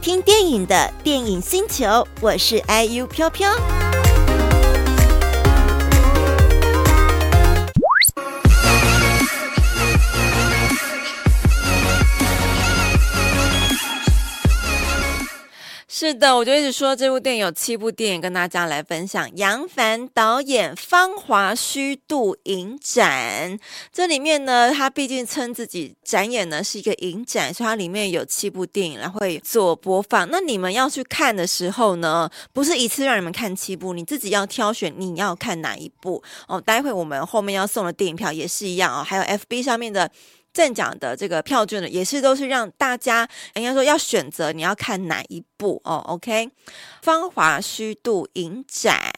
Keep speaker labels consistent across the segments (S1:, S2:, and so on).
S1: 听电影的电影星球，我是 IU 飘飘。是的，我就一直说这部电影有七部电影跟大家来分享。杨凡导演《芳华虚度影展》，这里面呢，他毕竟称自己展演呢是一个影展，所以它里面有七部电影来会做播放。那你们要去看的时候呢，不是一次让你们看七部，你自己要挑选你要看哪一部哦。待会我们后面要送的电影票也是一样哦，还有 FB 上面的。正讲的这个票券呢，也是都是让大家应该说要选择你要看哪一部哦。OK，《芳华虚度影展》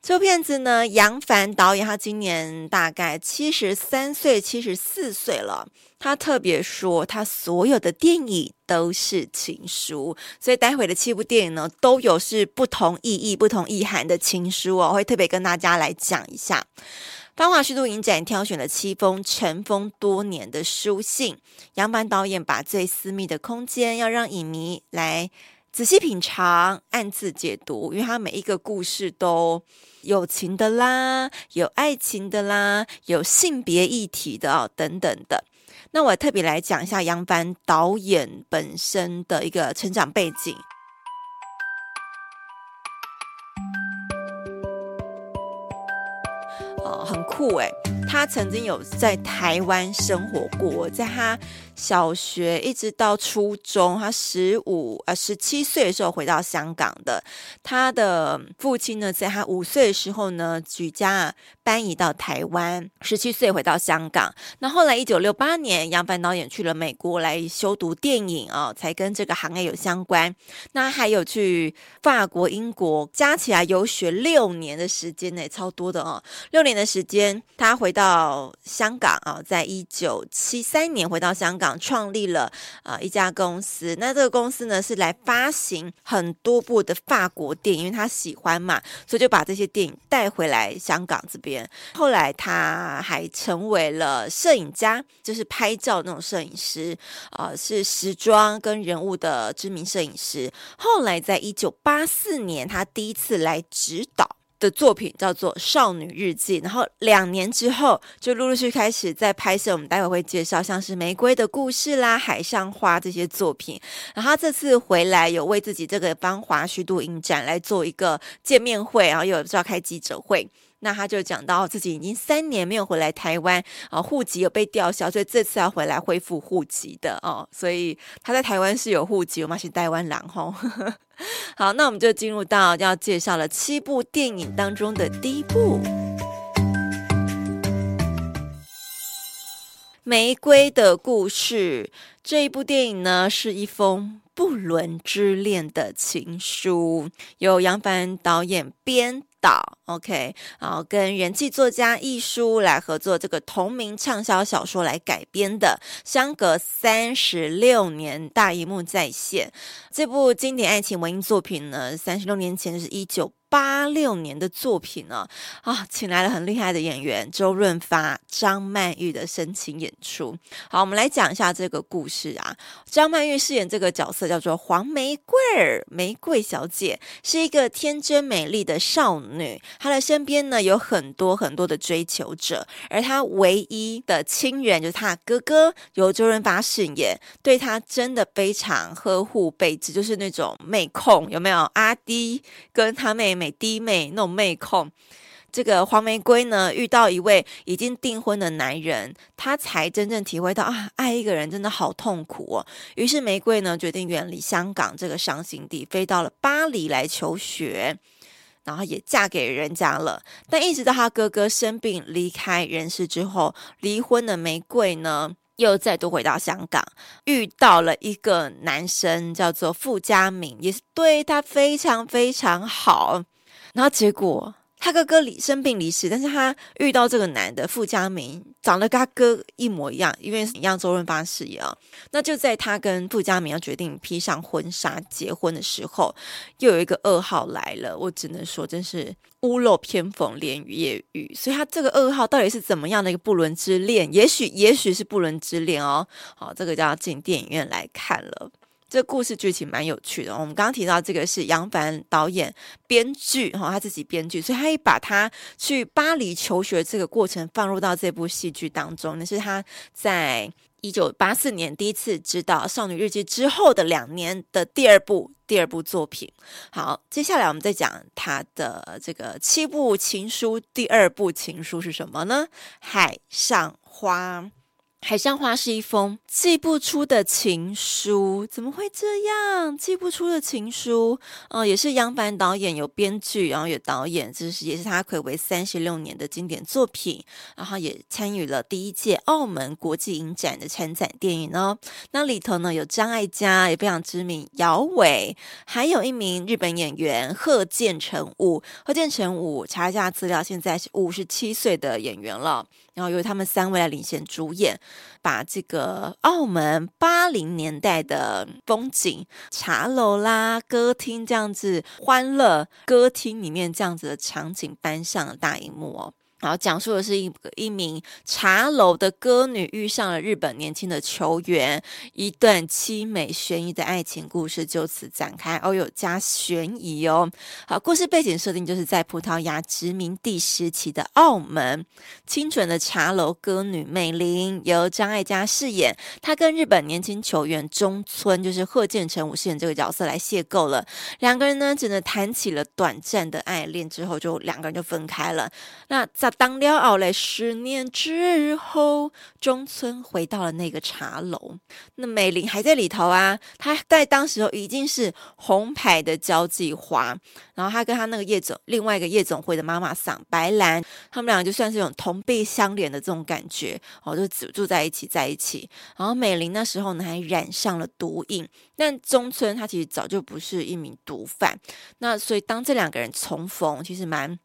S1: 这片子呢，杨凡导演他今年大概七十三岁、七十四岁了。他特别说，他所有的电影都是情书，所以待会的七部电影呢，都有是不同意义、不同意涵的情书哦，我会特别跟大家来讲一下。芳华虚度影展挑选了七封尘封多年的书信，杨凡导演把最私密的空间要让影迷来仔细品尝、暗自解读，因为他每一个故事都有情的啦，有爱情的啦，有性别议题的哦，等等的。那我特别来讲一下杨凡导演本身的一个成长背景。酷诶，他曾经有在台湾生活过，在他小学一直到初中，他十五呃十七岁的时候回到香港的。他的父亲呢，在他五岁的时候呢，举家搬移到台湾，十七岁回到香港。那后来一九六八年，杨凡导演去了美国来修读电影啊、哦，才跟这个行业有相关。那还有去法国、英国，加起来游学六年的时间呢，超多的哦，六年的时间。他回到香港啊，在一九七三年回到香港，创立了啊一家公司。那这个公司呢，是来发行很多部的法国电影，因为他喜欢嘛，所以就把这些电影带回来香港这边。后来他还成为了摄影家，就是拍照那种摄影师啊、是时装跟人物的知名摄影师。后来在一九八四年，他第一次来指导的作品叫做《少女日记》，然后两年之后就陆陆续续开始在拍摄。我们待会会介绍像是《玫瑰的故事》啦，《海上花》这些作品。然后这次回来有为自己这个芳华虚度影展来做一个见面会，然后又有召开记者会。那他就讲到自己已经三年没有回来台湾啊，户籍有被吊销，所以这次要回来恢复户籍的哦。所以他在台湾是有户籍，我们是台湾人吼。好，那我们就进入到要介绍了七部电影当中的第一部，《玫瑰的故事》这一部电影呢，是一封不伦之恋的情书，由杨凡导演编。导 OK，然后跟人气作家亦舒来合作这个同名畅销小说来改编的，相隔三十六年大荧幕再现。这部经典爱情文艺作品呢，三十六年前是一九八六年的作品呢，啊，请来了很厉害的演员周润发、张曼玉的深情演出。好，我们来讲一下这个故事啊。张曼玉饰演这个角色叫做黄玫瑰儿，玫瑰小姐是一个天真美丽的少女，她的身边呢有很多很多的追求者，而她唯一的亲人就是她哥哥，由周润发饰演，对她真的非常呵护备至，就是那种妹控，有没有？阿滴跟他妹妹。美弟妹那种妹控，这个黄玫瑰呢，遇到一位已经订婚的男人，她才真正体会到啊，爱一个人真的好痛苦哦。于是玫瑰呢，决定远离香港这个伤心地，飞到了巴黎来求学，然后也嫁给人家了。但一直到她哥哥生病离开人世之后，离婚的玫瑰呢，又再度回到香港，遇到了一个男生，叫做傅家明，也是对她非常非常好。然后结果他哥哥离生病离世，但是他遇到这个男的傅家明，长得跟他哥一模一样，因为一样周润发饰演啊。那就在他跟傅家明要决定披上婚纱结婚的时候，又有一个噩耗来了。我只能说，真是屋漏偏逢连夜雨。所以他这个噩耗到底是怎么样的一个不伦之恋？也许，也许是不伦之恋哦。好，这个就要进电影院来看了。这故事剧情蛮有趣的。我们刚刚提到这个是杨凡导演编剧哈，他自己编剧，所以他也把他去巴黎求学这个过程放入到这部戏剧当中。那是他在一九八四年第一次知道《少女日记》之后的两年的第二部第二部作品。好，接下来我们再讲他的这个七部情书，第二部情书是什么呢？海上花。海上花是一封寄不出的情书，怎么会这样？寄不出的情书，哦，也是杨凡导演有编剧，然后有导演，这是也是他睽违三十六年的经典作品，然后也参与了第一届澳门国际影展的参展电影哦。那里头呢有张艾嘉，也非常知名，姚伟，还有一名日本演员贺建成武。贺建成武查一下资料，现在是五十七岁的演员了。然后由他们三位来领衔主演，把这个澳门八零年代的风景、茶楼啦、歌厅这样子欢乐歌厅里面这样子的场景搬上了大荧幕哦。然后讲述的是一一名茶楼的歌女遇上了日本年轻的球员，一段凄美悬疑的爱情故事就此展开。哦哟，加悬疑哦。好，故事背景设定就是在葡萄牙殖民地时期的澳门，清纯的茶楼歌女美玲由张艾嘉饰演，她跟日本年轻球员中村，就是贺建成武饰演这个角色来邂逅了。两个人呢，只能谈起了短暂的爱恋，之后就两个人就分开了。那在当了后来，十年之后，中村回到了那个茶楼，那美玲还在里头啊。她在当时候已经是红牌的交际花，然后她跟她那个夜总另外一个夜总会的妈妈桑白兰，他们两个就算是有同病相怜的这种感觉哦，就住住在一起，在一起。然后美玲那时候呢，还染上了毒瘾，但中村他其实早就不是一名毒贩。那所以当这两个人重逢，其实蛮。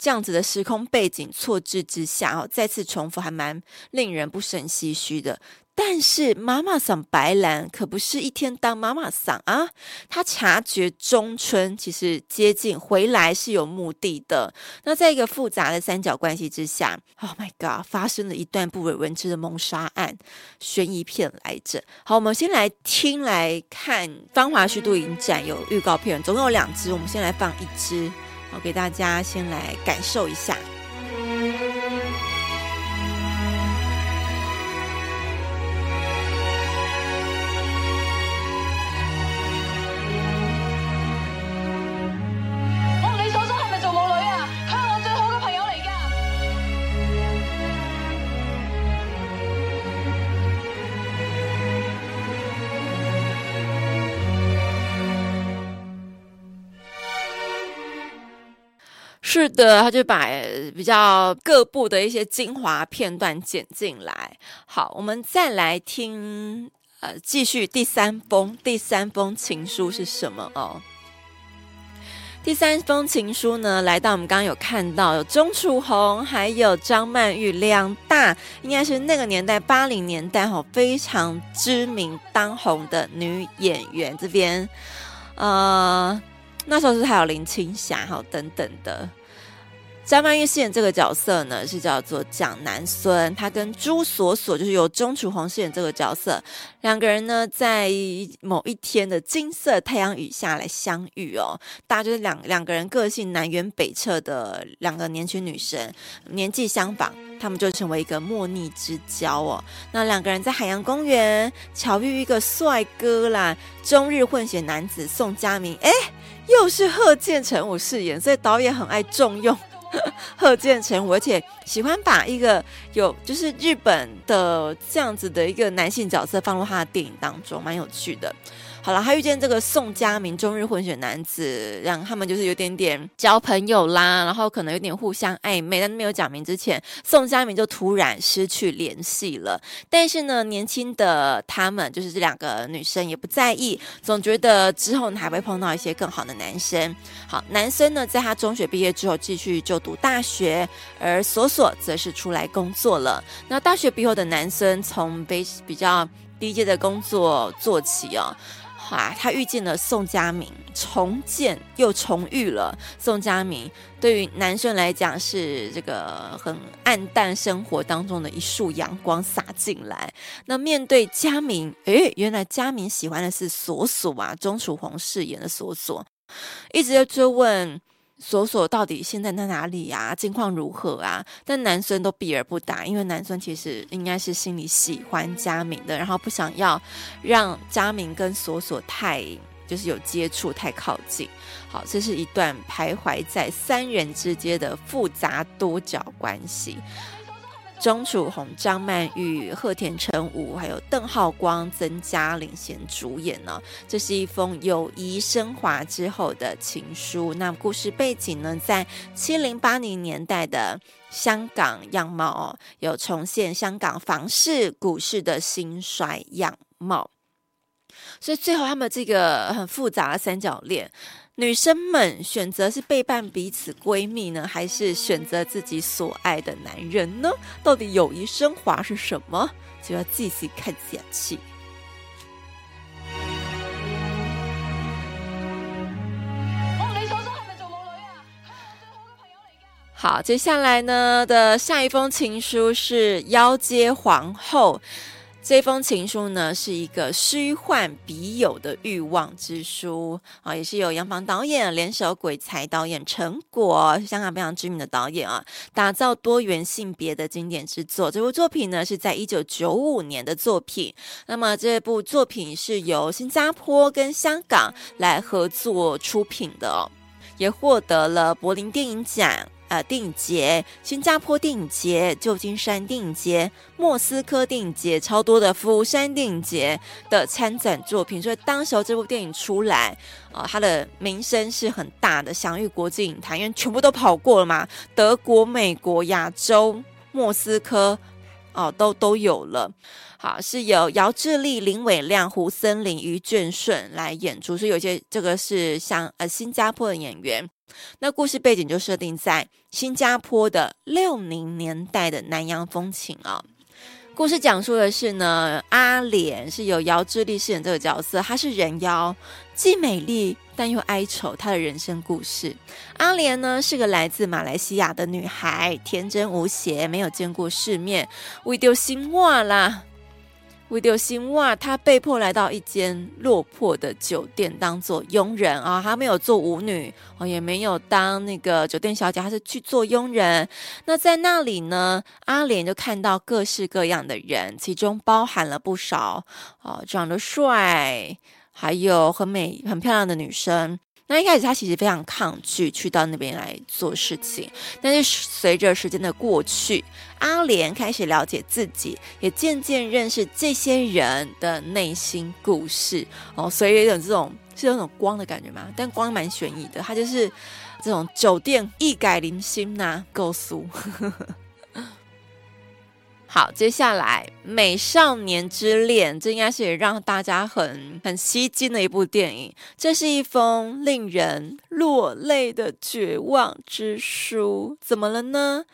S1: 这样子的时空背景错置之下，哦，再次重复还蛮令人不胜唏嘘的。但是妈妈桑白兰可不是一天当妈妈桑啊，她察觉中村其实接近回来是有目的的。那在一个复杂的三角关系之下，Oh my God，发生了一段不为人知的谋杀案，悬疑片来着。好，我们先来听来看《芳华虚度影展》有预告片，总共有两支，我们先来放一支。我给大家先来感受一下。是的，他就把比较各部的一些精华片段剪进来。好，我们再来听，呃，继续第三封，第三封情书是什么哦？第三封情书呢，来到我们刚刚有看到有钟楚红，还有张曼玉两大，应该是那个年代八零年代哈非常知名当红的女演员这边，呃，那时候是还有林青霞哈等等的。张曼玉饰演这个角色呢，是叫做蒋南孙。她跟朱锁锁就是由钟楚红饰演这个角色，两个人呢在某一天的金色太阳雨下来相遇哦。大家就是两两个人个性南辕北辙的两个年轻女生，年纪相仿，他们就成为一个莫逆之交哦。那两个人在海洋公园巧遇一个帅哥啦，中日混血男子宋佳明，哎，又是贺建成武饰演，所以导演很爱重用。贺建成我，而且喜欢把一个有就是日本的这样子的一个男性角色放入他的电影当中，蛮有趣的。好了，他遇见这个宋佳明，中日混血男子，让他们就是有点点交朋友啦，然后可能有点互相暧昧，但没有讲明之前，宋佳明就突然失去联系了。但是呢，年轻的他们就是这两个女生也不在意，总觉得之后还会碰到一些更好的男生。好，男生呢，在他中学毕业之后继续就读大学，而索索则是出来工作了。那大学毕业后的男生从比比较低阶的工作做起哦。啊，他遇见了宋佳明，重见又重遇了宋佳明。对于男生来讲，是这个很暗淡生活当中的一束阳光洒进来。那面对佳明，诶，原来佳明喜欢的是锁锁啊，钟楚红饰演的锁锁，一直在追问。索索到底现在在哪里啊？近况如何啊？但男生都避而不答，因为男生其实应该是心里喜欢佳明的，然后不想要让佳明跟索索太就是有接触太靠近。好，这是一段徘徊在三人之间的复杂多角关系。钟楚红、张曼玉、贺田成武，还有邓浩光、曾嘉领衔主演呢。这是一封友谊升华之后的情书。那故事背景呢，在七零八零年代的香港样貌哦，有重现香港房市、股市的兴衰样貌。所以最后他们这个很复杂的三角恋。女生们选择是背叛彼此闺蜜呢，还是选择自己所爱的男人呢？到底友谊升华是什么？就要继续看下去。好，接下来呢的下一封情书是《妖街皇后》。这封情书呢，是一个虚幻笔友的欲望之书啊，也是由杨房导演联手鬼才导演陈果，香港非常知名的导演啊，打造多元性别的经典之作。这部作品呢，是在一九九五年的作品。那么这部作品是由新加坡跟香港来合作出品的，也获得了柏林电影奖。呃，电影节、新加坡电影节、旧金山电影节、莫斯科电影节，超多的釜山电影节的参展作品，所以当时候这部电影出来，呃，它的名声是很大的，享誉国际影坛，因为全部都跑过了嘛，德国、美国、亚洲、莫斯科，哦、都都有了。好，是由姚志力、林伟亮、胡森林、于俊顺来演出，所以有些这个是像呃新加坡的演员。那故事背景就设定在新加坡的六零年代的南洋风情啊。故事讲述的是呢，阿莲是由姚志力饰演这个角色，她是人妖，既美丽但又哀愁，她的人生故事。阿莲呢是个来自马来西亚的女孩，天真无邪，没有见过世面，为丢心话啦。为丢心哇，他被迫来到一间落魄的酒店当做佣人啊，他没有做舞女哦，也没有当那个酒店小姐，他是去做佣人。那在那里呢，阿莲就看到各式各样的人，其中包含了不少哦，长得帅，还有很美、很漂亮的女生。那一开始他其实非常抗拒去到那边来做事情，但是随着时间的过去，阿莲开始了解自己，也渐渐认识这些人的内心故事哦，所以有种这种是有种光的感觉嘛，但光蛮悬疑的，他就是这种酒店一改零星呐，够苏。好，接下来《美少年之恋》，这应该是也让大家很很吸睛的一部电影。这是一封令人落泪的绝望之书。怎么了呢？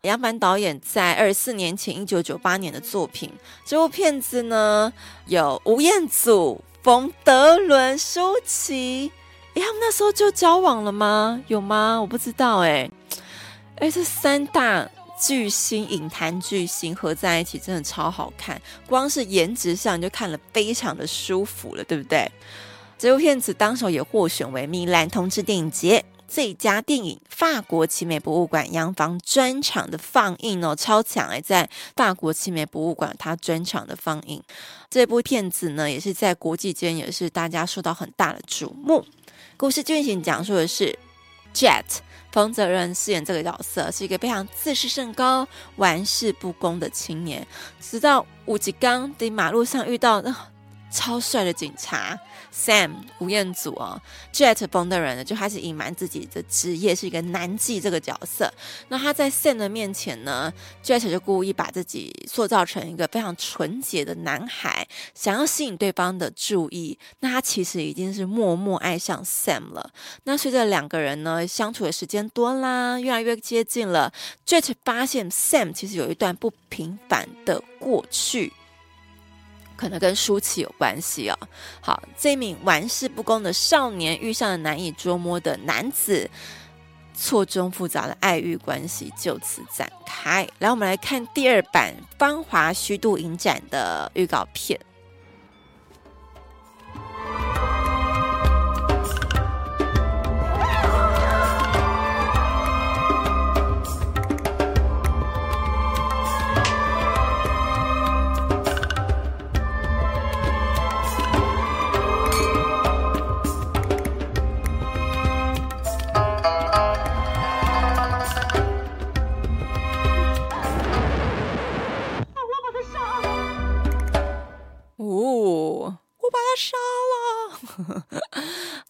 S1: 杨凡导演在二十四年前，一九九八年的作品。这部片子呢，有吴彦祖、冯德伦、舒淇。哎，他们那时候就交往了吗？有吗？我不知道。哎，哎，这三大。巨星，影坛巨星合在一起，真的超好看。光是颜值上就看了非常的舒服了，对不对？这部片子当时也获选为米兰同志电影节最佳电影。法国奇美博物馆洋房专场的放映哦，超强哎，在法国奇美博物馆它专场的放映。这部片子呢，也是在国际间也是大家受到很大的瞩目。故事剧情讲述的是。Jet 冯泽仁饰演这个角色是一个非常自视甚高、玩世不恭的青年，直到武吉刚在马路上遇到那超帅的警察。Sam 吴彦祖哦，Jet 崩的人呢就开始隐瞒自己的职业是一个男妓这个角色。那他在 Sam 的面前呢，Jet 就故意把自己塑造成一个非常纯洁的男孩，想要吸引对方的注意。那他其实已经是默默爱上 Sam 了。那随着两个人呢相处的时间多啦，越来越接近了，Jet 发现 Sam 其实有一段不平凡的过去。可能跟舒淇有关系哦。好，这名玩世不恭的少年遇上了难以捉摸的男子，错综复杂的爱欲关系就此展开。来，我们来看第二版《芳华虚度影展》的预告片。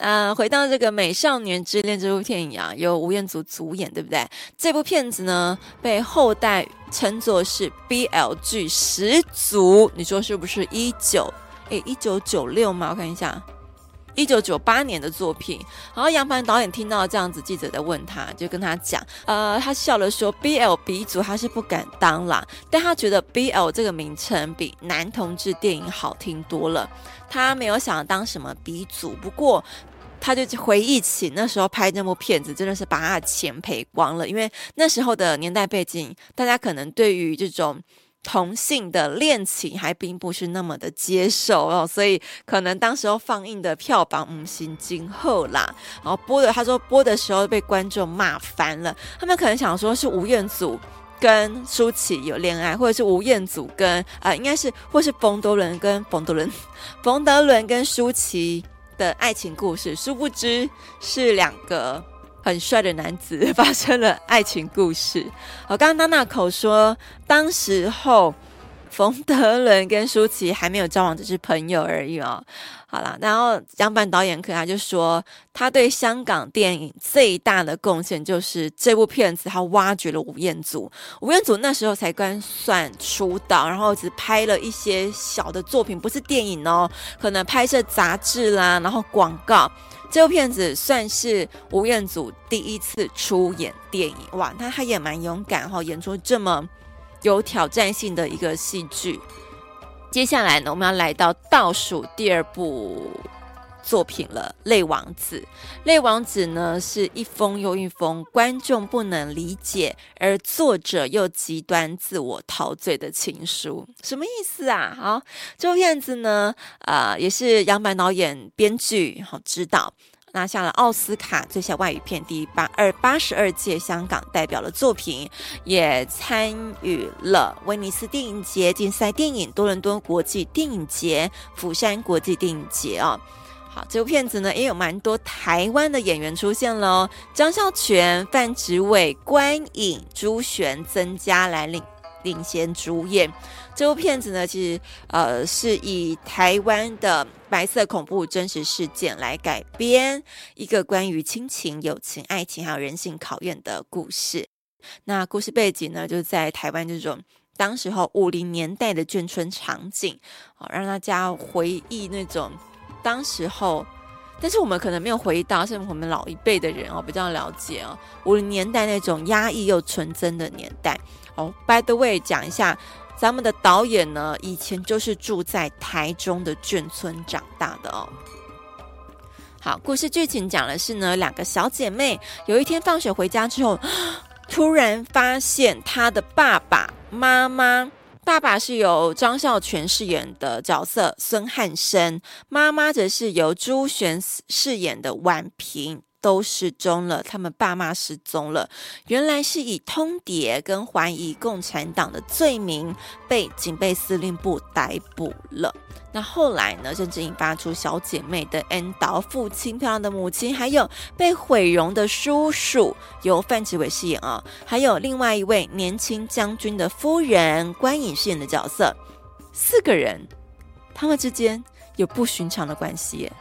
S1: 呃，回到这个《美少年之恋》这部电影啊，由吴彦祖主演，对不对？这部片子呢，被后代称作是 BL 剧始祖，你说是不是？一九诶，一九九六吗？我看一下。一九九八年的作品，然后杨凡导演听到这样子，记者在问他，就跟他讲，呃，他笑了说，BL 鼻祖他是不敢当啦，但他觉得 BL 这个名称比男同志电影好听多了，他没有想当什么鼻祖，不过他就回忆起那时候拍那部片子，真的是把他的钱赔光了，因为那时候的年代背景，大家可能对于这种。同性的恋情还并不是那么的接受哦，所以可能当时候放映的票房唔行今后啦，然后播的他说播的时候被观众骂翻了，他们可能想说是吴彦祖跟舒淇有恋爱，或者是吴彦祖跟啊、应该是或是冯德伦跟冯德伦冯德伦跟舒淇的爱情故事，殊不知是两个。很帅的男子发生了爱情故事。我刚刚娜娜口说，当时候冯德伦跟舒淇还没有交往，只是朋友而已哦。好了，然后杨凡导演可他就说，他对香港电影最大的贡献就是这部片子，他挖掘了吴彦祖。吴彦祖那时候才刚算出道，然后只拍了一些小的作品，不是电影哦，可能拍摄杂志啦，然后广告。这部片子算是吴彦祖第一次出演电影，哇，他他也蛮勇敢哈，演出这么有挑战性的一个戏剧。接下来呢，我们要来到倒数第二部作品了，《泪王子》。《泪王子》呢是一封又一封观众不能理解，而作者又极端自我陶醉的情书，什么意思啊？好，这部片子呢，呃，也是杨凡导演编剧，好指导。拿下了奥斯卡最佳外语片第八二八十二届香港代表的作品，也参与了威尼斯电影节竞赛电影、多伦多国际电影节、釜山国际电影节哦。好，这部片子呢也有蛮多台湾的演员出现了哦，张孝全、范植伟、关颖、朱璇、曾家来领领衔主演。这部片子呢，其实呃是以台湾的白色恐怖真实事件来改编，一个关于亲情、友情、爱情还有人性考验的故事。那故事背景呢，就在台湾这种当时候五零年代的眷村场景，哦，让大家回忆那种当时候，但是我们可能没有回忆到，是我们老一辈的人哦比较了解哦，五零年代那种压抑又纯真的年代。哦，by the way，讲一下。咱们的导演呢，以前就是住在台中的眷村长大的哦。好，故事剧情讲的是呢，两个小姐妹有一天放学回家之后，突然发现她的爸爸妈妈，爸爸是由张孝全饰演的角色孙汉生，妈妈则是由朱璇饰演的婉萍。都失踪了，他们爸妈失踪了，原来是以通牒跟怀疑共产党的罪名被警备司令部逮捕了。那后来呢，甚至引发出小姐妹的恩岛父亲、漂亮的母亲，还有被毁容的叔叔，由范植伟饰演啊、哦，还有另外一位年轻将军的夫人关颖饰演的角色，四个人，他们之间有不寻常的关系耶。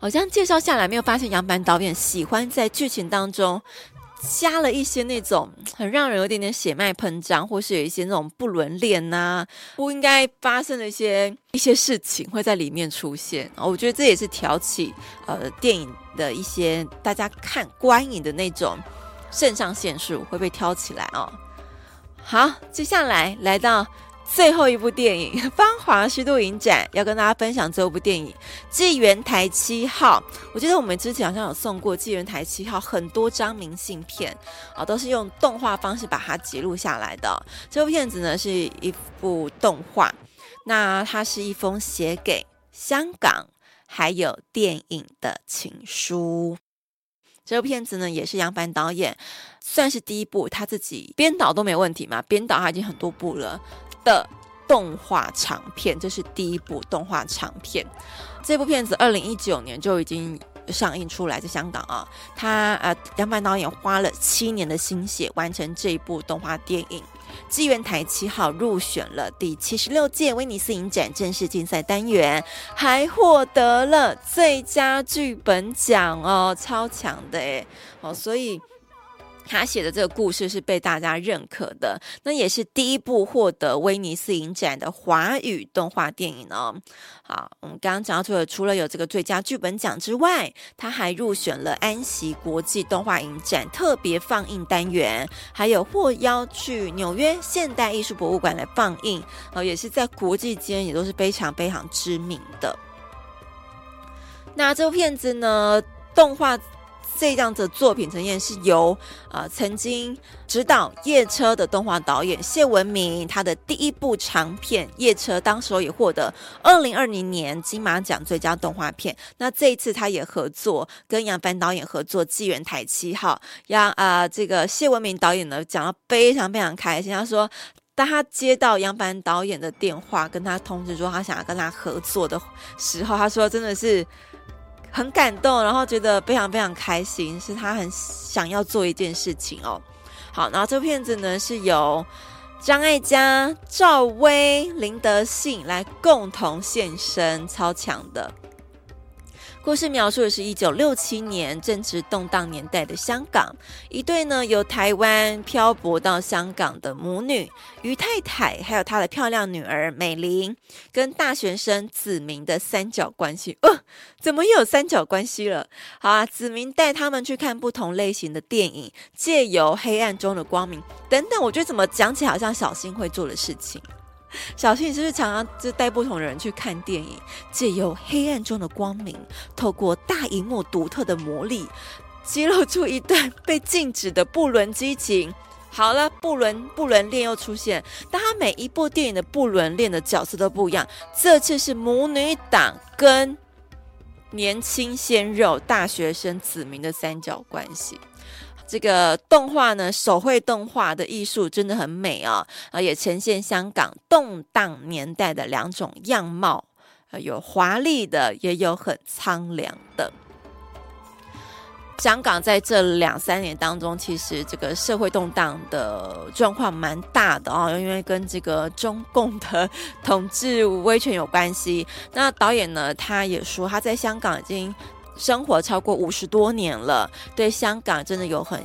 S1: 好像介绍下来，没有发现杨凡导演喜欢在剧情当中。加了一些那种很让人有点点血脉喷张，或是有一些那种不伦恋呐，不应该发生的一些一些事情会在里面出现。我觉得这也是挑起呃电影的一些大家看观影的那种肾上腺素会被挑起来哦。好，接下来来到。最后一部电影《芳华虚度影展》要跟大家分享这部电影《纪元台七号》。我记得我们之前好像有送过《纪元台七号》很多张明信片啊，都是用动画方式把它记录下来的。这部片子呢是一部动画，那它是一封写给香港还有电影的情书。这部片子呢也是杨凡导演算是第一部，他自己编导都没问题嘛，编导他已经很多部了。的动画长片，这是第一部动画长片。这部片子二零一九年就已经上映出来，在香港啊。他呃，杨凡导演花了七年的心血完成这一部动画电影。纪元台七号入选了第七十六届威尼斯影展正式竞赛单元，还获得了最佳剧本奖哦，超强的诶哦，所以。他写的这个故事是被大家认可的，那也是第一部获得威尼斯影展的华语动画电影哦。好，我们刚刚讲到，除了除了有这个最佳剧本奖之外，他还入选了安锡国际动画影展特别放映单元，还有获邀去纽约现代艺术博物馆来放映，哦，也是在国际间也都是非常非常知名的。那这部片子呢，动画。这样的作品呈现是由呃曾经指导《夜车》的动画导演谢文明，他的第一部长片《夜车》，当时也获得二零二零年金马奖最佳动画片。那这一次他也合作跟杨凡导演合作《纪元台七号》，让啊这个谢文明导演呢讲得非常非常开心。他说，当他接到杨凡导演的电话，跟他通知说他想要跟他合作的时候，他说真的是。很感动，然后觉得非常非常开心，是他很想要做一件事情哦。好，然后这片子呢是由张艾嘉、赵薇、林德信来共同献身，超强的。故事描述的是一九六七年正值动荡年代的香港，一对呢由台湾漂泊到香港的母女于太太，还有她的漂亮女儿美玲，跟大学生子明的三角关系。哦，怎么又有三角关系了？好啊，子明带他们去看不同类型的电影，借由黑暗中的光明等等。我觉得怎么讲起好像小新会做的事情。小新是不是常常就带不同的人去看电影，借由黑暗中的光明，透过大荧幕独特的魔力，揭露出一段被禁止的不伦激情。好了，不伦不伦恋又出现，但他每一部电影的不伦恋的角色都不一样。这次是母女党跟年轻鲜肉大学生子民的三角关系。这个动画呢，手绘动画的艺术真的很美啊，啊，也呈现香港动荡年代的两种样貌，有华丽的，也有很苍凉的。香港在这两三年当中，其实这个社会动荡的状况蛮大的啊，因为跟这个中共的 统治威权有关系。那导演呢，他也说他在香港已经。生活超过五十多年了，对香港真的有很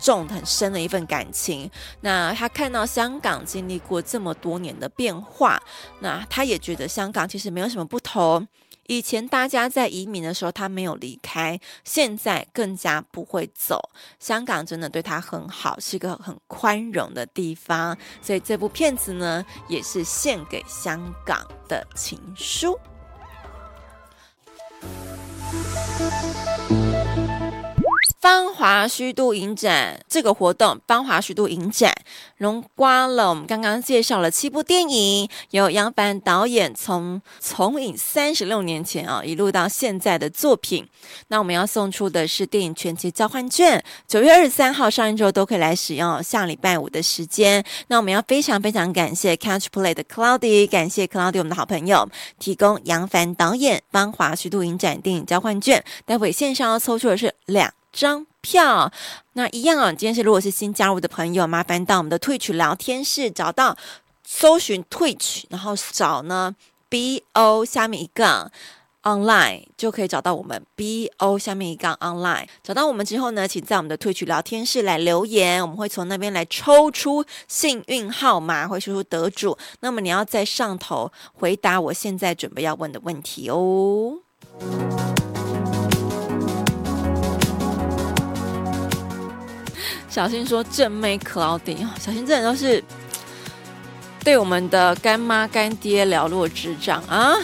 S1: 重很深的一份感情。那他看到香港经历过这么多年的变化，那他也觉得香港其实没有什么不同。以前大家在移民的时候，他没有离开，现在更加不会走。香港真的对他很好，是一个很宽容的地方。所以这部片子呢，也是献给香港的情书。Música 芳华虚度影展这个活动，芳华虚度影展荣刮了我们刚刚介绍了七部电影，由杨凡导演从从影三十六年前啊一路到现在的作品。那我们要送出的是电影全集交换券，九月二十三号上映之后都可以来使用，下礼拜五的时间。那我们要非常非常感谢 Catch Play 的 Cloudy，感谢 Cloudy 我们的好朋友提供杨凡导演芳华虚度影展电影交换券，待会线上要抽出的是两张票，那一样啊。今天是如果是新加入的朋友，麻烦到我们的 Twitch 聊天室找到搜寻 Twitch，然后找呢 B O 下面一个 Online 就可以找到我们 B O 下面一个 Online。找到我们之后呢，请在我们的 Twitch 聊天室来留言，我们会从那边来抽出幸运号码，会抽出得主。那么你要在上头回答我现在准备要问的问题哦。小新说：“正妹 Cloudy，小新这人都是 对我们的干妈干爹了若指掌啊！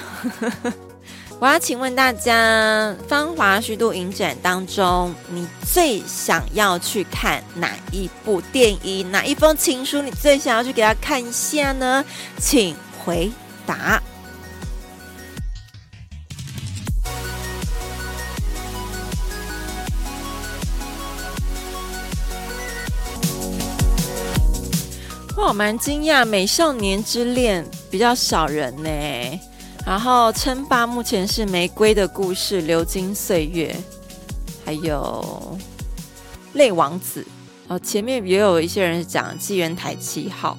S1: 我要请问大家，芳华虚度影展当中，你最想要去看哪一部电影？哪一封情书？你最想要去给他看一下呢？请回答。”蛮惊讶，《美少年之恋》比较少人呢。然后称霸目前是《玫瑰的故事》、《流金岁月》，还有《泪王子》。哦，前面也有一些人讲《纪元台七号》。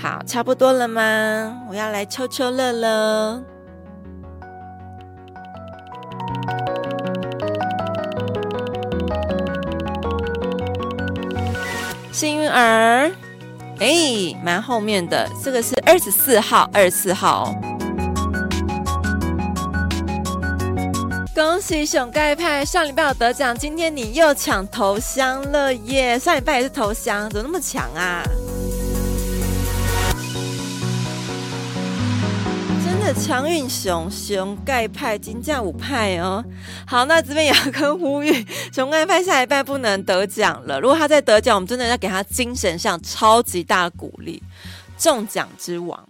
S1: 好，差不多了吗？我要来抽抽乐了。幸运儿。哎，蛮后面的，这个是二十四号，二十四号。恭喜熊盖派上礼拜有得奖，今天你又抢头香了耶！上礼拜也是头香，怎么那么强啊？强运熊熊盖派金价五派哦，好，那这边也要跟呼吁熊盖派下一拜不能得奖了。如果他再得奖，我们真的要给他精神上超级大的鼓励，中奖之王。